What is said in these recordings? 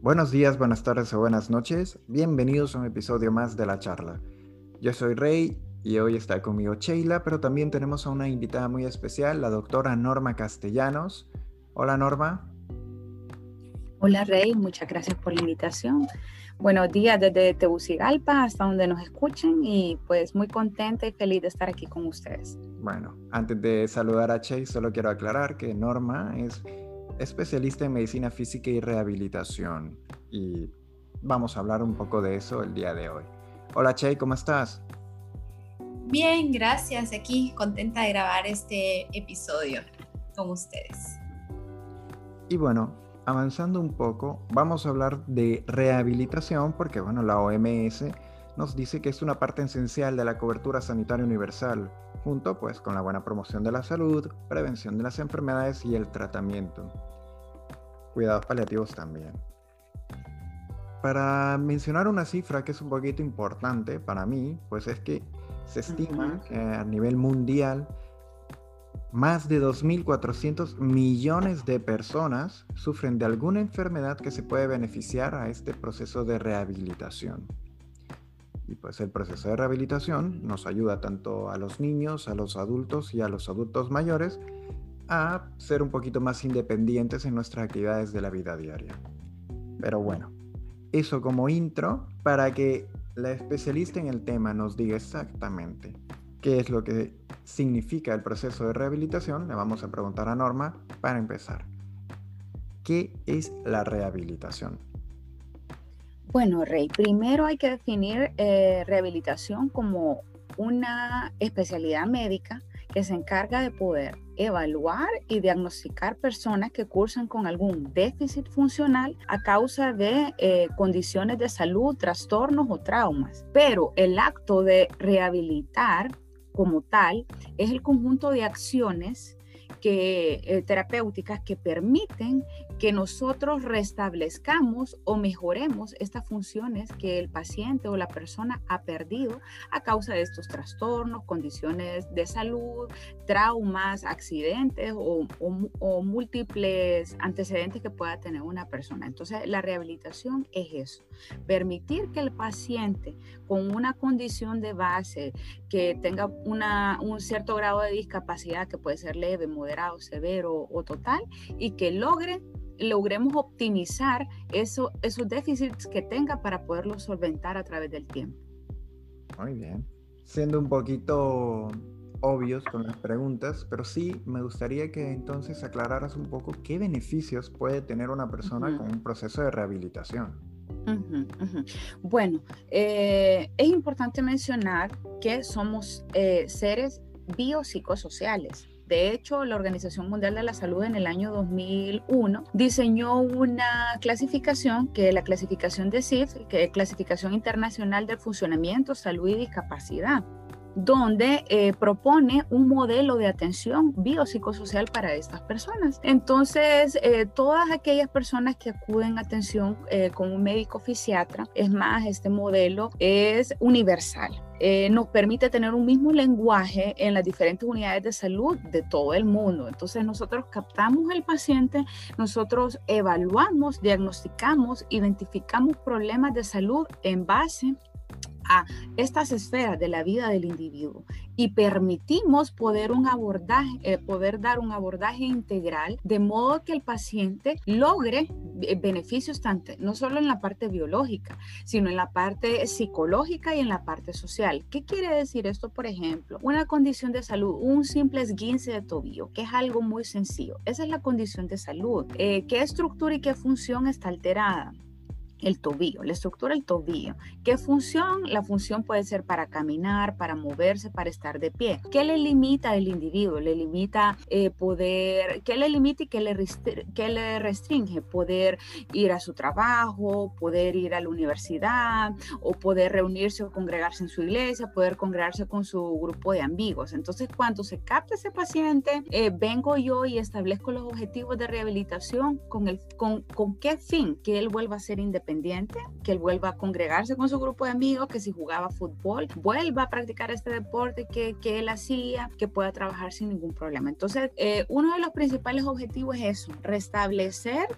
Buenos días, buenas tardes o buenas noches. Bienvenidos a un episodio más de la charla. Yo soy Rey y hoy está conmigo Sheila, pero también tenemos a una invitada muy especial, la doctora Norma Castellanos. Hola Norma. Hola Rey, muchas gracias por la invitación. Buenos días desde Tegucigalpa hasta donde nos escuchen y pues muy contenta y feliz de estar aquí con ustedes. Bueno, antes de saludar a Chey, solo quiero aclarar que Norma es especialista en medicina física y rehabilitación. Y vamos a hablar un poco de eso el día de hoy. Hola Che, ¿cómo estás? Bien, gracias. Aquí contenta de grabar este episodio con ustedes. Y bueno, avanzando un poco, vamos a hablar de rehabilitación porque bueno, la OMS nos dice que es una parte esencial de la cobertura sanitaria universal, junto pues con la buena promoción de la salud, prevención de las enfermedades y el tratamiento cuidados paliativos también. Para mencionar una cifra que es un poquito importante para mí, pues es que se estima que a nivel mundial más de 2.400 millones de personas sufren de alguna enfermedad que se puede beneficiar a este proceso de rehabilitación. Y pues el proceso de rehabilitación nos ayuda tanto a los niños, a los adultos y a los adultos mayores a ser un poquito más independientes en nuestras actividades de la vida diaria. Pero bueno, eso como intro para que la especialista en el tema nos diga exactamente qué es lo que significa el proceso de rehabilitación, le vamos a preguntar a Norma para empezar. ¿Qué es la rehabilitación? Bueno, Rey, primero hay que definir eh, rehabilitación como una especialidad médica que se encarga de poder evaluar y diagnosticar personas que cursan con algún déficit funcional a causa de eh, condiciones de salud, trastornos o traumas. Pero el acto de rehabilitar como tal es el conjunto de acciones que, eh, terapéuticas que permiten que nosotros restablezcamos o mejoremos estas funciones que el paciente o la persona ha perdido a causa de estos trastornos, condiciones de salud, traumas, accidentes o, múltiples antecedentes que pueda tener una persona. Entonces, la rehabilitación es eso, permitir que el paciente con una condición de base, que tenga una, un cierto grado de discapacidad que puede ser leve, moderado, severo o total, y que logre logremos optimizar eso, esos déficits que tenga para poderlos solventar a través del tiempo. Muy bien. Siendo un poquito obvios con las preguntas, pero sí me gustaría que entonces aclararas un poco qué beneficios puede tener una persona con un proceso de rehabilitación. Bueno, eh, es importante mencionar que somos eh, seres biopsicosociales. De hecho, la Organización Mundial de la Salud en el año 2001 diseñó una clasificación que es la clasificación de CIF, que es Clasificación Internacional del Funcionamiento, Salud y Discapacidad donde eh, propone un modelo de atención biopsicosocial para estas personas. Entonces, eh, todas aquellas personas que acuden a atención eh, con un médico fisiatra, es más, este modelo es universal. nos permite tener un mismo lenguaje en las diferentes unidades de salud de todo el mundo. Entonces nosotros captamos al paciente, nosotros evaluamos, diagnosticamos, identificamos problemas de salud en base a estas esferas de la vida del individuo y permitimos poder, un abordaje, eh, poder dar un abordaje integral de modo que el paciente logre beneficios tanto, no solo en la parte biológica, sino en la parte psicológica y en la parte social. ¿Qué quiere decir esto? Por ejemplo, una condición de salud, un simple esguince de tobillo, que es algo muy sencillo. Esa es la condición de salud. Eh, ¿Qué estructura y qué función está alterada? El tobillo, la estructura del tobillo. ¿Qué función? La función puede ser para caminar, para moverse, para estar de pie. ¿Qué le limita al individuo? Le limita eh, poder, ¿qué le limita y qué le, restringe? Poder ir a su trabajo, poder ir a la universidad o poder reunirse o congregarse en su iglesia, poder congregarse con su grupo de amigos. Entonces, cuando se capta ese paciente, eh, vengo yo y establezco los objetivos de rehabilitación con, el, con qué fin, que él vuelva a ser independiente que él vuelva a congregarse con su grupo de amigos, que si jugaba fútbol, vuelva a practicar este deporte que, que él hacía, que pueda trabajar sin ningún problema. Entonces, eh, uno de los principales objetivos es eso, restablecer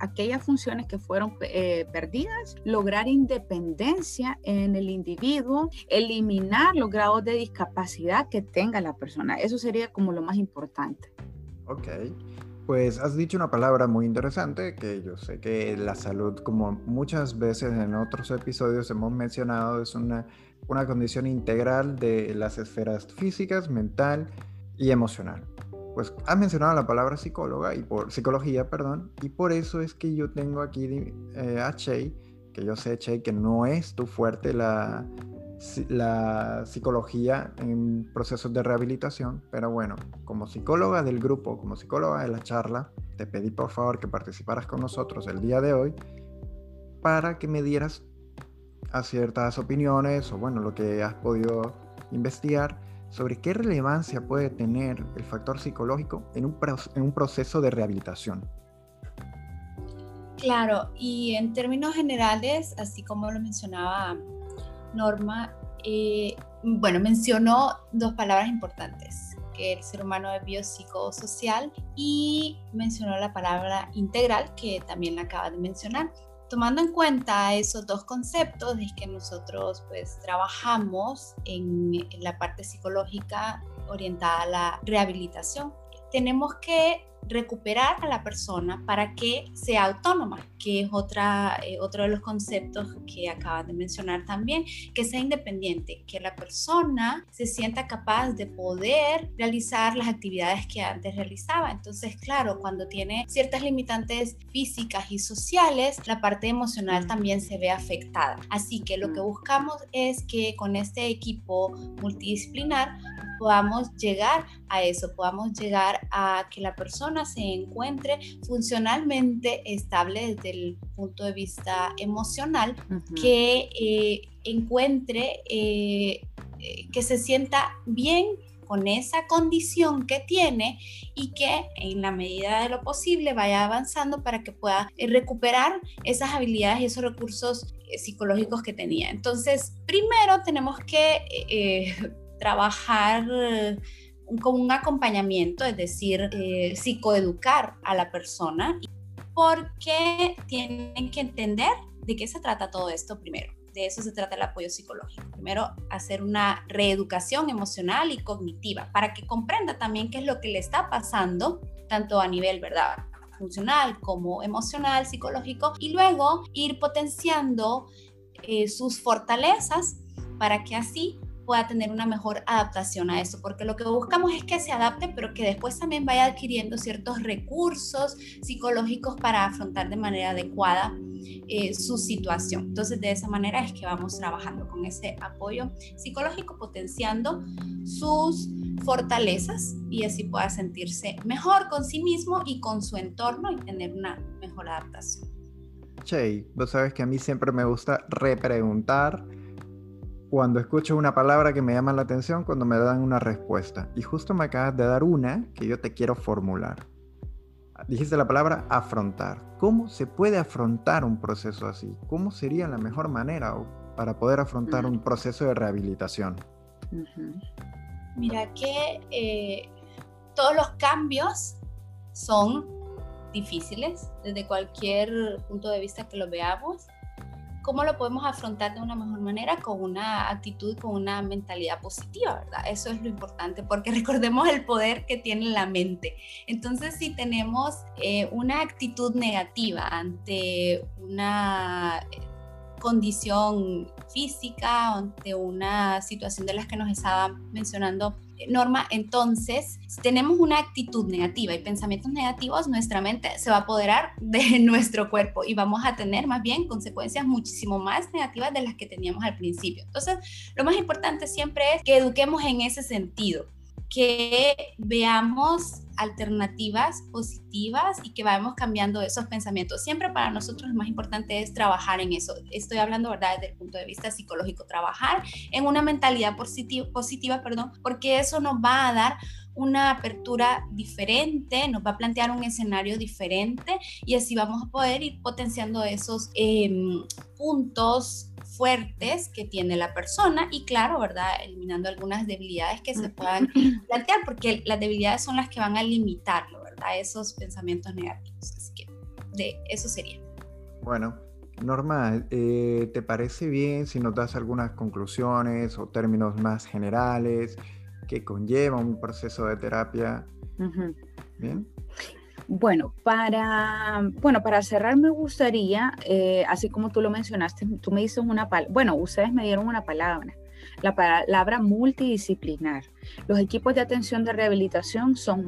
aquellas funciones que fueron eh, perdidas, lograr independencia en el individuo, eliminar los grados de discapacidad que tenga la persona. Eso sería como lo más importante. Ok. Pues has dicho una palabra muy interesante que yo sé que la salud, como muchas veces en otros episodios hemos mencionado, es una, una condición integral de las esferas físicas, mental y emocional. Pues has mencionado la palabra psicóloga y por psicología, perdón, y por eso es que yo tengo aquí eh, a Che, que yo sé, Che, que no es tu fuerte la, la psicología en procesos de rehabilitación, pero bueno, como psicóloga del grupo, como psicóloga de la charla, te pedí por favor que participaras con nosotros el día de hoy para que me dieras a ciertas opiniones o bueno, lo que has podido investigar sobre qué relevancia puede tener el factor psicológico en un, en un proceso de rehabilitación. Claro, y en términos generales, así como lo mencionaba Norma, eh, bueno, mencionó dos palabras importantes, que el ser humano es biopsicosocial y mencionó la palabra integral, que también la acaba de mencionar. Tomando en cuenta esos dos conceptos, es que nosotros pues trabajamos en la parte psicológica orientada a la rehabilitación. Tenemos que recuperar a la persona para que sea autónoma, que es otra, eh, otro de los conceptos que acabas de mencionar también, que sea independiente, que la persona se sienta capaz de poder realizar las actividades que antes realizaba. Entonces, claro, cuando tiene ciertas limitantes físicas y sociales, la parte emocional también se ve afectada. Así que lo que buscamos es que con este equipo multidisciplinar podamos llegar a eso, podamos llegar a que la persona se encuentre funcionalmente estable desde el punto de vista emocional, que eh, encuentre, eh, eh, que se sienta bien con esa condición que tiene y que en la medida de lo posible vaya avanzando para que pueda recuperar esas habilidades y esos recursos psicológicos que tenía. Entonces, primero tenemos que trabajar con un acompañamiento, es decir, eh, psicoeducar a la persona, porque tienen que entender de qué se trata todo esto primero. De eso se trata el apoyo psicológico. Primero, hacer una reeducación emocional y cognitiva para que comprenda también qué es lo que le está pasando, tanto a nivel, ¿verdad? funcional como emocional, psicológico, y luego ir potenciando eh, sus fortalezas para que así pueda tener una mejor adaptación a eso, porque lo que buscamos es que se adapte, pero que después también vaya adquiriendo ciertos recursos psicológicos para afrontar de manera adecuada eh, su situación. Entonces, de esa manera es que vamos trabajando con ese apoyo psicológico, potenciando sus fortalezas y así pueda sentirse mejor con sí mismo y con su entorno y tener una mejor adaptación. Che, vos sabes que a mí siempre me gusta repreguntar cuando escucho una palabra que me llama la atención, cuando me dan una respuesta. Y justo me acabas de dar una que yo te quiero formular. Dijiste la palabra afrontar. ¿Cómo se puede afrontar un proceso así? ¿Cómo sería la mejor manera para poder afrontar un proceso de rehabilitación? Mira que eh, todos los cambios son difíciles desde cualquier punto de vista que lo veamos ¿cómo lo podemos afrontar de una mejor manera? Con una actitud, con una mentalidad positiva, ¿verdad? Eso es lo importante, porque recordemos el poder que tiene la mente. Entonces, si tenemos eh, una actitud negativa ante una eh, condición física, ante una situación de las que nos estaba mencionando Norma, entonces, si tenemos una actitud negativa y pensamientos negativos, nuestra mente se va a apoderar de nuestro cuerpo y vamos a tener más bien consecuencias muchísimo más negativas de las que teníamos al principio. Entonces, lo más importante siempre es que eduquemos en ese sentido que veamos alternativas positivas y que vayamos cambiando esos pensamientos. Siempre para nosotros lo más importante es trabajar en eso. Estoy hablando, ¿verdad?, desde el punto de vista psicológico, trabajar en una mentalidad positiva, positiva perdón, porque eso nos va a dar una apertura diferente, nos va a plantear un escenario diferente y así vamos a poder ir potenciando esos em, puntos fuertes que tiene la persona y claro, ¿verdad? Eliminando algunas debilidades que se puedan plantear, porque las debilidades son las que van a limitarlo, ¿verdad? Esos pensamientos negativos. Así que de eso sería. Bueno, Norma, eh, ¿te parece bien si nos das algunas conclusiones o términos más generales que conlleva un proceso de terapia? Bien. Bueno, para, bueno, para cerrar me gustaría, eh, así como tú lo mencionaste, tú me dices una palabra, bueno, ustedes me dieron una palabra, la palabra multidisciplinar. Los equipos de atención de rehabilitación son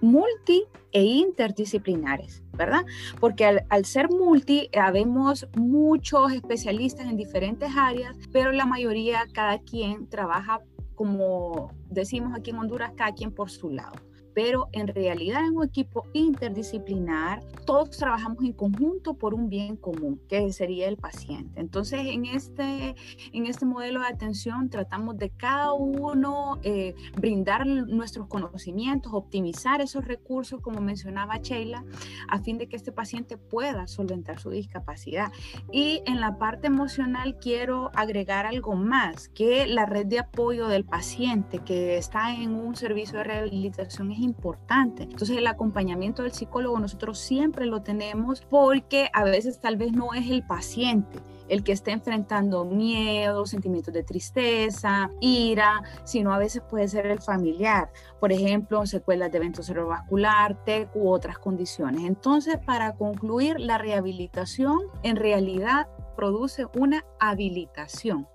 multi e interdisciplinares, ¿verdad? Porque al, al ser multi, habemos muchos especialistas en diferentes áreas, pero la mayoría, cada quien trabaja como decimos aquí en Honduras, cada quien por su lado pero en realidad en un equipo interdisciplinar todos trabajamos en conjunto por un bien común, que sería el paciente. Entonces, en este, en este modelo de atención tratamos de cada uno eh, brindar nuestros conocimientos, optimizar esos recursos, como mencionaba Sheila, a fin de que este paciente pueda solventar su discapacidad. Y en la parte emocional quiero agregar algo más, que la red de apoyo del paciente que está en un servicio de rehabilitación es importante. Entonces el acompañamiento del psicólogo nosotros siempre lo tenemos porque a veces tal vez no es el paciente el que esté enfrentando miedo, sentimientos de tristeza, ira, sino a veces puede ser el familiar, por ejemplo, secuelas de evento cerebrovascular, TEC u otras condiciones. Entonces, para concluir, la rehabilitación en realidad produce una habilitación.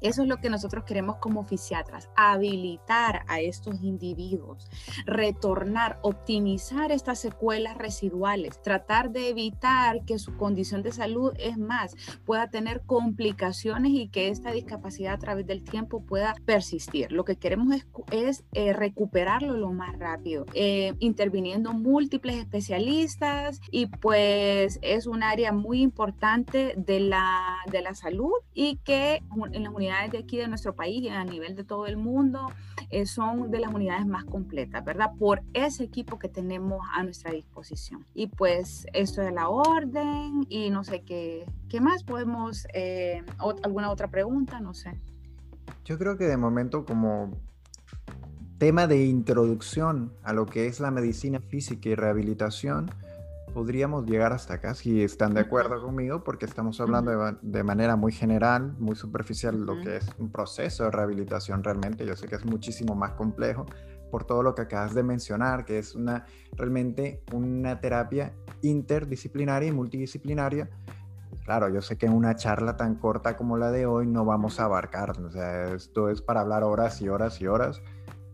Eso es lo que nosotros queremos como fisiatras, habilitar a estos individuos, retornar, optimizar estas secuelas residuales, tratar de evitar que su condición de salud es más, pueda tener complicaciones y que esta discapacidad a través del tiempo pueda persistir. Lo que queremos es, eh, recuperarlo lo más rápido, eh, interviniendo múltiples especialistas y pues es un área muy importante de la, de la salud y que en las de aquí de nuestro país y a nivel de todo el mundo eh, son de las unidades más completas, ¿verdad? Por ese equipo que tenemos a nuestra disposición. Y pues esto es la orden y no sé qué, qué más podemos, eh, alguna otra pregunta, no sé. Yo creo que de momento como tema de introducción a lo que es la medicina física y rehabilitación, podríamos llegar hasta acá si están de acuerdo conmigo, porque estamos hablando de, manera muy general, muy superficial, lo que es un proceso de rehabilitación realmente. Yo sé que es muchísimo más complejo por todo lo que acabas de mencionar, que es una realmente una terapia interdisciplinaria y multidisciplinaria. Claro, yo sé que en una charla tan corta como la de hoy no vamos a abarcar, o sea, esto es para hablar horas y horas y horas,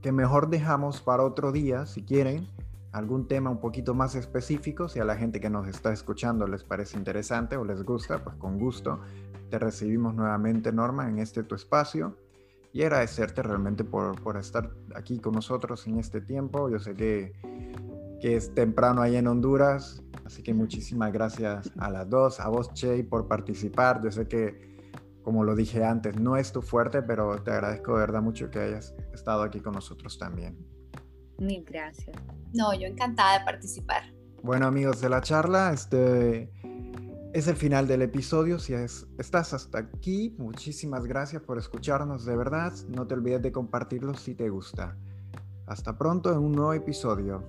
que mejor dejamos para otro día, si quieren, algún tema un poquito más específico, si a la gente que nos está escuchando les parece interesante o les gusta, pues con gusto te recibimos nuevamente, Norma, en este tu espacio y agradecerte realmente por, por estar aquí con nosotros en este tiempo. Yo sé que, que es temprano ahí en Honduras, así que muchísimas gracias a las dos, a vos, Che, por participar. Yo sé que, como lo dije antes, no es tu fuerte, pero te agradezco de verdad mucho que hayas estado aquí con nosotros también. Mil gracias. No, yo encantada de participar. Bueno amigos de la charla, este es el final del episodio. Si estás hasta aquí, muchísimas gracias por escucharnos de verdad. No te olvides de compartirlo si te gusta. Hasta pronto en un nuevo episodio.